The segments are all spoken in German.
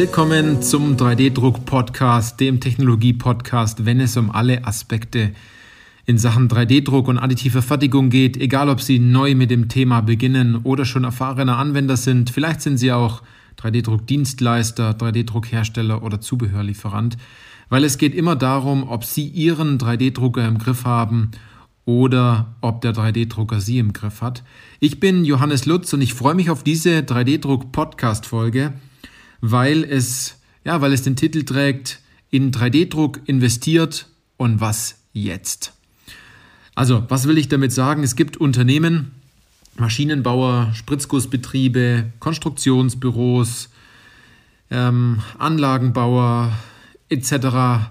Willkommen zum 3D-Druck-Podcast, dem Technologie-Podcast, wenn es um alle Aspekte in Sachen 3D-Druck und additive Fertigung geht, egal ob Sie neu mit dem Thema beginnen oder schon erfahrener Anwender sind. Vielleicht sind Sie auch 3D-Druck-Dienstleister, 3D-Druckhersteller oder Zubehörlieferant, weil es geht immer darum, ob Sie Ihren 3D-Drucker im Griff haben oder ob der 3D-Drucker Sie im Griff hat. Ich bin Johannes Lutz und ich freue mich auf diese 3D-Druck-Podcast-Folge weil es, ja, weil es den Titel trägt, in 3D-Druck investiert und was jetzt? Also, was will ich damit sagen? Es gibt Unternehmen, Maschinenbauer, Spritzgussbetriebe, Konstruktionsbüros, ähm, Anlagenbauer etc.,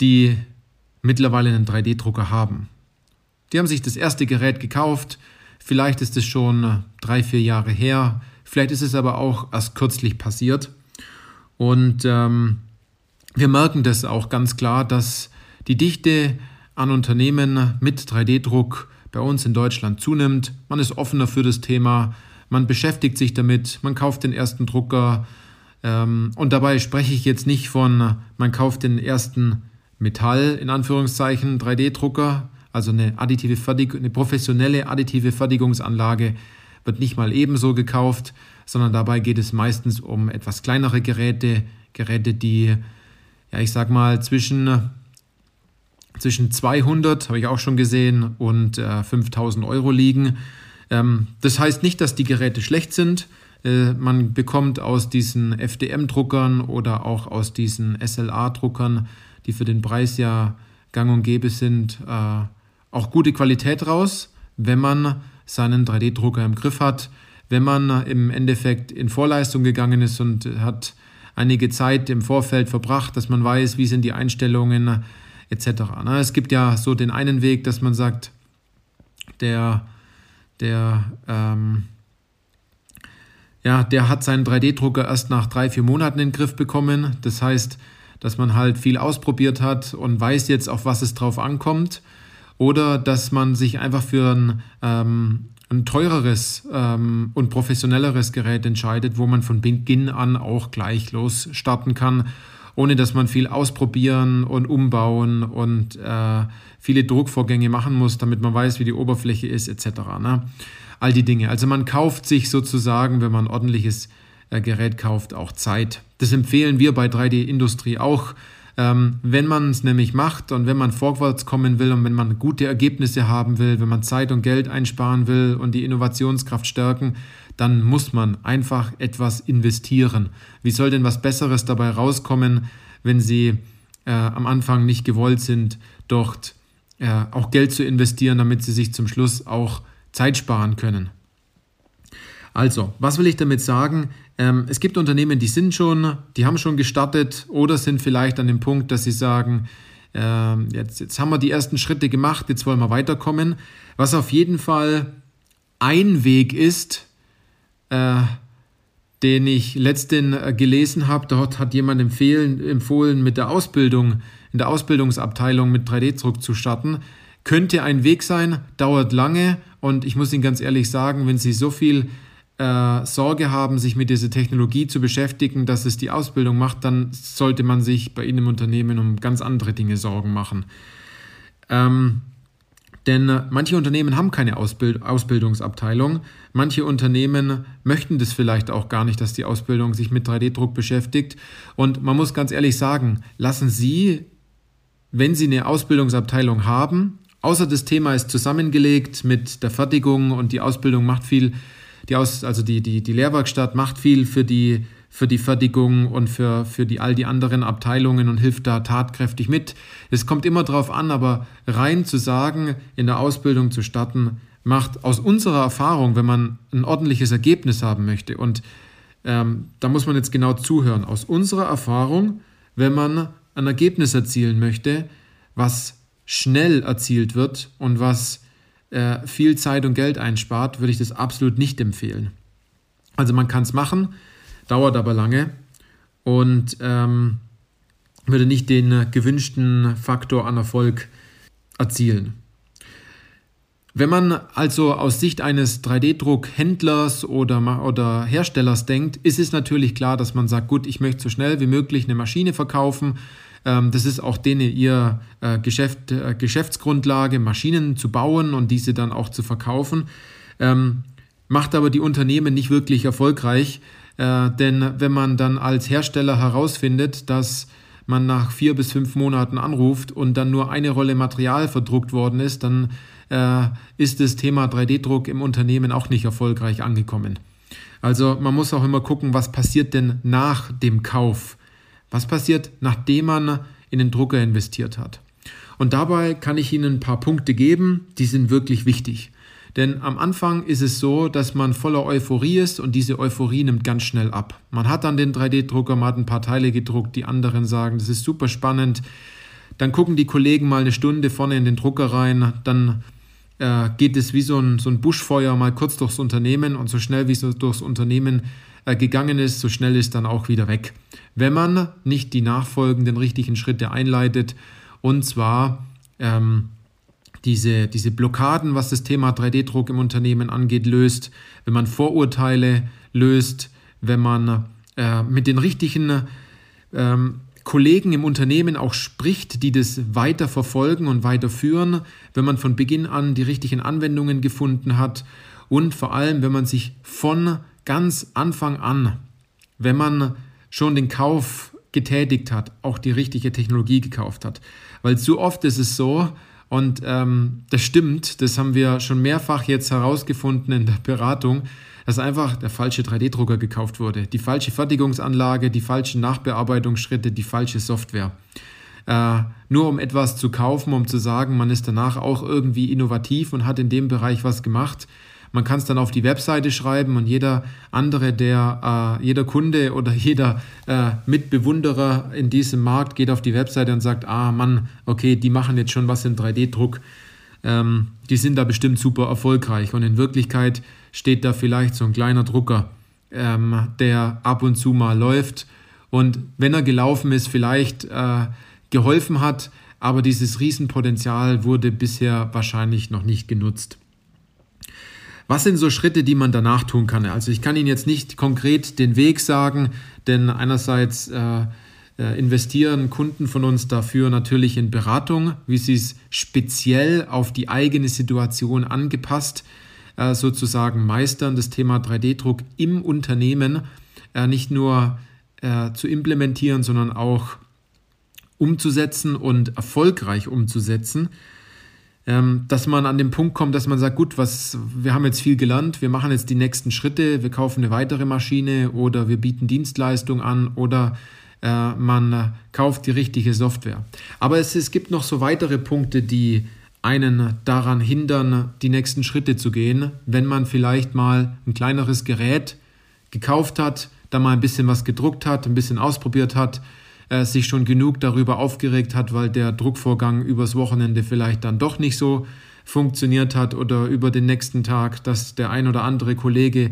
die mittlerweile einen 3D-Drucker haben. Die haben sich das erste Gerät gekauft, vielleicht ist es schon drei, vier Jahre her, Vielleicht ist es aber auch erst kürzlich passiert. Und ähm, wir merken das auch ganz klar, dass die Dichte an Unternehmen mit 3D-Druck bei uns in Deutschland zunimmt. Man ist offener für das Thema, man beschäftigt sich damit, man kauft den ersten Drucker. Ähm, und dabei spreche ich jetzt nicht von, man kauft den ersten Metall, in Anführungszeichen, 3D-Drucker, also eine additive Fertig eine professionelle additive Fertigungsanlage wird nicht mal ebenso gekauft, sondern dabei geht es meistens um etwas kleinere Geräte, Geräte, die, ja, ich sag mal, zwischen, zwischen 200, habe ich auch schon gesehen, und äh, 5000 Euro liegen. Ähm, das heißt nicht, dass die Geräte schlecht sind. Äh, man bekommt aus diesen FDM-Druckern oder auch aus diesen SLA-Druckern, die für den Preis ja gang und gäbe sind, äh, auch gute Qualität raus, wenn man seinen 3D-Drucker im Griff hat. Wenn man im Endeffekt in Vorleistung gegangen ist und hat einige Zeit im Vorfeld verbracht, dass man weiß, wie sind die Einstellungen etc. Ne, es gibt ja so den einen Weg, dass man sagt, der, der, ähm, ja, der hat seinen 3D-Drucker erst nach drei, vier Monaten in den Griff bekommen. Das heißt, dass man halt viel ausprobiert hat und weiß jetzt, auf was es drauf ankommt oder dass man sich einfach für ein, ähm, ein teureres ähm, und professionelleres Gerät entscheidet, wo man von Beginn an auch gleich los starten kann, ohne dass man viel ausprobieren und umbauen und äh, viele Druckvorgänge machen muss, damit man weiß, wie die Oberfläche ist etc. Ne? All die Dinge. Also man kauft sich sozusagen, wenn man ein ordentliches äh, Gerät kauft, auch Zeit. Das empfehlen wir bei 3D Industrie auch wenn man es nämlich macht und wenn man vorwärts kommen will und wenn man gute Ergebnisse haben will, wenn man Zeit und Geld einsparen will und die Innovationskraft stärken, dann muss man einfach etwas investieren. Wie soll denn was Besseres dabei rauskommen, wenn Sie äh, am Anfang nicht gewollt sind, dort äh, auch Geld zu investieren, damit Sie sich zum Schluss auch Zeit sparen können? Also, was will ich damit sagen? Ähm, es gibt Unternehmen, die sind schon, die haben schon gestartet oder sind vielleicht an dem Punkt, dass sie sagen, äh, jetzt, jetzt haben wir die ersten Schritte gemacht, jetzt wollen wir weiterkommen. Was auf jeden Fall ein Weg ist, äh, den ich letzten äh, gelesen habe, dort hat jemand empfehlen, empfohlen, mit der Ausbildung, in der Ausbildungsabteilung mit 3D-Druck zu starten. Könnte ein Weg sein, dauert lange und ich muss Ihnen ganz ehrlich sagen, wenn Sie so viel äh, Sorge haben, sich mit dieser Technologie zu beschäftigen, dass es die Ausbildung macht, dann sollte man sich bei Ihnen im Unternehmen um ganz andere Dinge Sorgen machen. Ähm, denn äh, manche Unternehmen haben keine Ausbild Ausbildungsabteilung. Manche Unternehmen möchten das vielleicht auch gar nicht, dass die Ausbildung sich mit 3D-Druck beschäftigt. Und man muss ganz ehrlich sagen, lassen Sie, wenn Sie eine Ausbildungsabteilung haben, außer das Thema ist zusammengelegt mit der Fertigung und die Ausbildung macht viel die Aus, also die, die, die Lehrwerkstatt macht viel für die, für die Fertigung und für, für die, all die anderen Abteilungen und hilft da tatkräftig mit. Es kommt immer darauf an, aber rein zu sagen, in der Ausbildung zu starten, macht aus unserer Erfahrung, wenn man ein ordentliches Ergebnis haben möchte, und ähm, da muss man jetzt genau zuhören, aus unserer Erfahrung, wenn man ein Ergebnis erzielen möchte, was schnell erzielt wird und was äh, viel Zeit und Geld einspart, würde ich das absolut nicht empfehlen. Also man kann es machen, dauert aber lange und ähm, würde nicht den gewünschten Faktor an Erfolg erzielen. Wenn man also aus Sicht eines 3D-Druckhändlers oder, oder Herstellers denkt, ist es natürlich klar, dass man sagt, gut, ich möchte so schnell wie möglich eine Maschine verkaufen. Ähm, das ist auch denen ihr äh, Geschäft, äh, Geschäftsgrundlage, Maschinen zu bauen und diese dann auch zu verkaufen. Ähm, macht aber die Unternehmen nicht wirklich erfolgreich, äh, denn wenn man dann als Hersteller herausfindet, dass man nach vier bis fünf Monaten anruft und dann nur eine Rolle Material verdruckt worden ist, dann äh, ist das Thema 3D-Druck im Unternehmen auch nicht erfolgreich angekommen. Also man muss auch immer gucken, was passiert denn nach dem Kauf? Was passiert, nachdem man in den Drucker investiert hat? Und dabei kann ich Ihnen ein paar Punkte geben, die sind wirklich wichtig. Denn am Anfang ist es so, dass man voller Euphorie ist und diese Euphorie nimmt ganz schnell ab. Man hat dann den 3D-Drucker, man hat ein paar Teile gedruckt, die anderen sagen, das ist super spannend. Dann gucken die Kollegen mal eine Stunde vorne in den Drucker rein, dann äh, geht es wie so ein, so ein Buschfeuer mal kurz durchs Unternehmen und so schnell wie es durchs Unternehmen gegangen ist, so schnell ist dann auch wieder weg. Wenn man nicht die nachfolgenden richtigen Schritte einleitet und zwar ähm, diese, diese Blockaden, was das Thema 3D-Druck im Unternehmen angeht, löst, wenn man Vorurteile löst, wenn man äh, mit den richtigen ähm, Kollegen im Unternehmen auch spricht, die das weiter verfolgen und weiterführen, wenn man von Beginn an die richtigen Anwendungen gefunden hat und vor allem, wenn man sich von ganz Anfang an, wenn man schon den Kauf getätigt hat, auch die richtige Technologie gekauft hat. Weil zu oft ist es so, und ähm, das stimmt, das haben wir schon mehrfach jetzt herausgefunden in der Beratung, dass einfach der falsche 3D-Drucker gekauft wurde. Die falsche Fertigungsanlage, die falschen Nachbearbeitungsschritte, die falsche Software. Äh, nur um etwas zu kaufen, um zu sagen, man ist danach auch irgendwie innovativ und hat in dem Bereich was gemacht. Man kann es dann auf die Webseite schreiben und jeder andere, der, äh, jeder Kunde oder jeder äh, Mitbewunderer in diesem Markt geht auf die Webseite und sagt, ah Mann, okay, die machen jetzt schon was in 3D-Druck. Ähm, die sind da bestimmt super erfolgreich. Und in Wirklichkeit steht da vielleicht so ein kleiner Drucker, ähm, der ab und zu mal läuft und wenn er gelaufen ist, vielleicht äh, geholfen hat, aber dieses Riesenpotenzial wurde bisher wahrscheinlich noch nicht genutzt. Was sind so Schritte, die man danach tun kann? Also ich kann Ihnen jetzt nicht konkret den Weg sagen, denn einerseits äh, äh, investieren Kunden von uns dafür natürlich in Beratung, wie sie es speziell auf die eigene Situation angepasst äh, sozusagen meistern, das Thema 3D-Druck im Unternehmen äh, nicht nur äh, zu implementieren, sondern auch umzusetzen und erfolgreich umzusetzen. Ähm, dass man an den Punkt kommt, dass man sagt, gut, was, wir haben jetzt viel gelernt, wir machen jetzt die nächsten Schritte, wir kaufen eine weitere Maschine oder wir bieten Dienstleistung an oder äh, man kauft die richtige Software. Aber es, es gibt noch so weitere Punkte, die einen daran hindern, die nächsten Schritte zu gehen, wenn man vielleicht mal ein kleineres Gerät gekauft hat, da mal ein bisschen was gedruckt hat, ein bisschen ausprobiert hat, äh, sich schon genug darüber aufgeregt hat, weil der Druckvorgang übers Wochenende vielleicht dann doch nicht so funktioniert hat oder über den nächsten Tag, dass der ein oder andere Kollege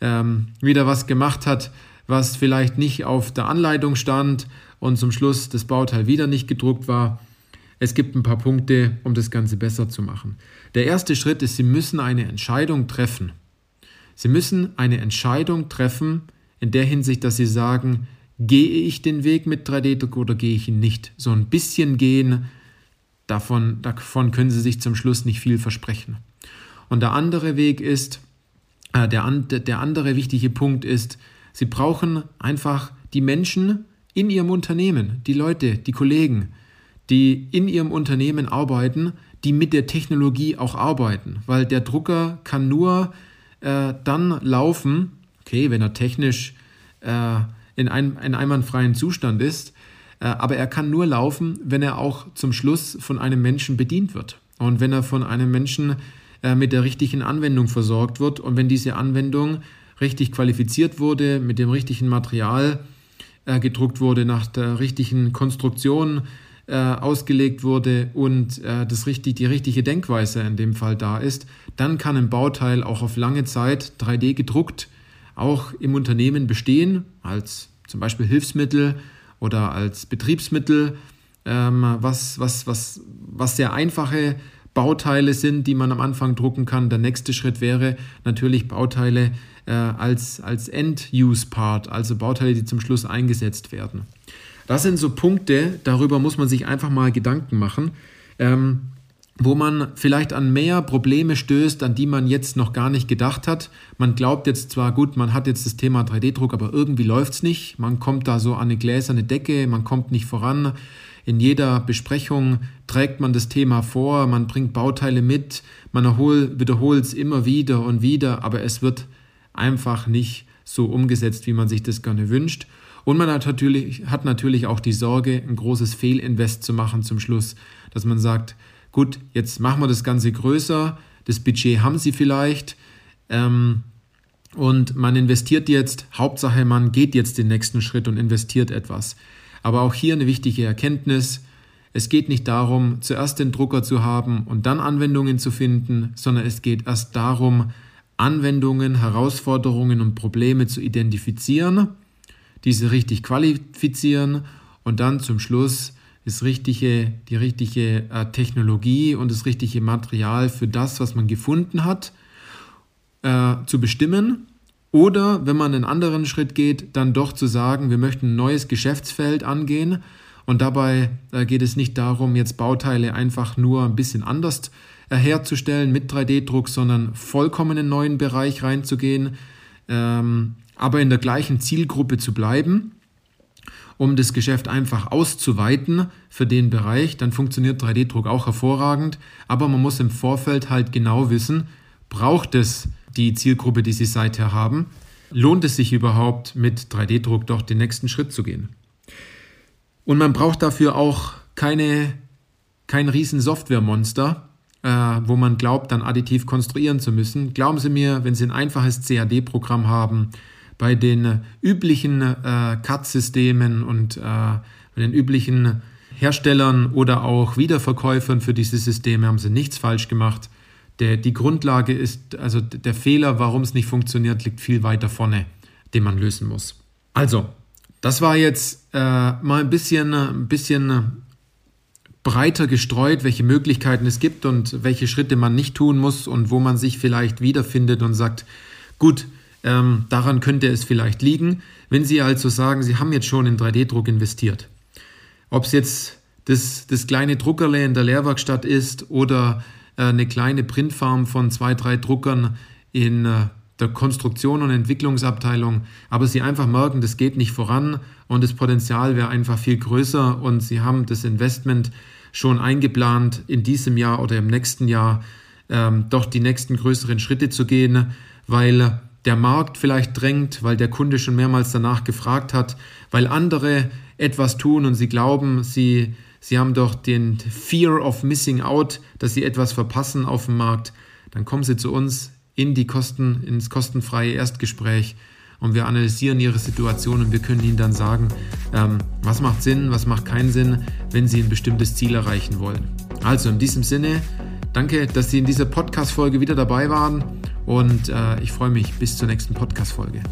ähm, wieder was gemacht hat, was vielleicht nicht auf der Anleitung stand und zum Schluss das Bauteil wieder nicht gedruckt war. Es gibt ein paar Punkte, um das Ganze besser zu machen. Der erste Schritt ist, Sie müssen eine Entscheidung treffen. Sie müssen eine Entscheidung treffen in der Hinsicht, dass Sie sagen, gehe ich den Weg mit 3D-Druck oder gehe ich ihn nicht. So ein bisschen gehen, davon, davon können Sie sich zum Schluss nicht viel versprechen. Und der andere Weg ist, äh, der, der andere wichtige Punkt ist, Sie brauchen einfach die Menschen in Ihrem Unternehmen, die Leute, die Kollegen, die in ihrem Unternehmen arbeiten, die mit der Technologie auch arbeiten, weil der Drucker kann nur äh, dann laufen, okay, wenn er technisch äh, in einem in einwandfreien Zustand ist, äh, aber er kann nur laufen, wenn er auch zum Schluss von einem Menschen bedient wird und wenn er von einem Menschen äh, mit der richtigen Anwendung versorgt wird und wenn diese Anwendung richtig qualifiziert wurde, mit dem richtigen Material äh, gedruckt wurde, nach der richtigen Konstruktion, ausgelegt wurde und das richtig, die richtige Denkweise in dem Fall da ist, dann kann ein Bauteil auch auf lange Zeit 3D gedruckt auch im Unternehmen bestehen, als zum Beispiel Hilfsmittel oder als Betriebsmittel, ähm, was, was, was, was sehr einfache Bauteile sind, die man am Anfang drucken kann. Der nächste Schritt wäre natürlich Bauteile äh, als, als End-Use-Part, also Bauteile, die zum Schluss eingesetzt werden. Das sind so Punkte, darüber muss man sich einfach mal Gedanken machen. Ähm, wo man vielleicht an mehr Probleme stößt, an die man jetzt noch gar nicht gedacht hat. Man glaubt jetzt zwar, gut, man hat jetzt das Thema 3D-Druck, aber irgendwie läuft es nicht. Man kommt da so an eine gläserne Decke, man kommt nicht voran. In jeder Besprechung trägt man das Thema vor, man bringt Bauteile mit, man wiederholt es immer wieder und wieder, aber es wird einfach nicht so umgesetzt, wie man sich das gerne wünscht. Und man hat natürlich, hat natürlich auch die Sorge, ein großes Fehlinvest zu machen zum Schluss, dass man sagt, gut, jetzt machen wir das Ganze größer, das Budget haben sie vielleicht. Ähm, und man investiert jetzt, Hauptsache man geht jetzt den nächsten Schritt und investiert etwas. Aber auch hier eine wichtige Erkenntnis, es geht nicht darum, zuerst den Drucker zu haben und dann Anwendungen zu finden, sondern es geht erst darum, Anwendungen, Herausforderungen und Probleme zu identifizieren, diese richtig qualifizieren und dann zum Schluss das richtige, die richtige äh, Technologie und das richtige Material für das, was man gefunden hat, äh, zu bestimmen. Oder wenn man einen anderen Schritt geht, dann doch zu sagen, wir möchten ein neues Geschäftsfeld angehen. Und dabei äh, geht es nicht darum, jetzt Bauteile einfach nur ein bisschen anders äh, herzustellen mit 3D-Druck, sondern vollkommen in einen neuen Bereich reinzugehen, ähm, aber in der gleichen Zielgruppe zu bleiben um das Geschäft einfach auszuweiten für den Bereich, dann funktioniert 3D-Druck auch hervorragend. Aber man muss im Vorfeld halt genau wissen, braucht es die Zielgruppe, die Sie seither haben? Lohnt es sich überhaupt, mit 3D-Druck doch den nächsten Schritt zu gehen? Und man braucht dafür auch keine, kein riesen Softwaremonster, äh, wo man glaubt, dann additiv konstruieren zu müssen. Glauben Sie mir, wenn Sie ein einfaches CAD-Programm haben, bei den üblichen äh, CAD-Systemen und äh, bei den üblichen Herstellern oder auch Wiederverkäufern für diese Systeme haben sie nichts falsch gemacht. Der, die Grundlage ist, also der Fehler, warum es nicht funktioniert, liegt viel weiter vorne, den man lösen muss. Also, das war jetzt äh, mal ein bisschen, ein bisschen breiter gestreut, welche Möglichkeiten es gibt und welche Schritte man nicht tun muss und wo man sich vielleicht wiederfindet und sagt, gut, ähm, daran könnte es vielleicht liegen. Wenn Sie also sagen, Sie haben jetzt schon in 3D-Druck investiert, ob es jetzt das, das kleine Druckerle in der Lehrwerkstatt ist oder äh, eine kleine Printfarm von zwei, drei Druckern in äh, der Konstruktion und Entwicklungsabteilung, aber Sie einfach merken, das geht nicht voran und das Potenzial wäre einfach viel größer und Sie haben das Investment schon eingeplant, in diesem Jahr oder im nächsten Jahr ähm, doch die nächsten größeren Schritte zu gehen, weil der Markt vielleicht drängt, weil der Kunde schon mehrmals danach gefragt hat, weil andere etwas tun und sie glauben, sie, sie haben doch den Fear of Missing Out, dass sie etwas verpassen auf dem Markt, dann kommen sie zu uns in die Kosten, ins kostenfreie Erstgespräch und wir analysieren ihre Situation und wir können ihnen dann sagen, ähm, was macht Sinn, was macht keinen Sinn, wenn sie ein bestimmtes Ziel erreichen wollen. Also in diesem Sinne, danke, dass Sie in dieser Podcast-Folge wieder dabei waren und äh, ich freue mich bis zur nächsten Podcast-Folge.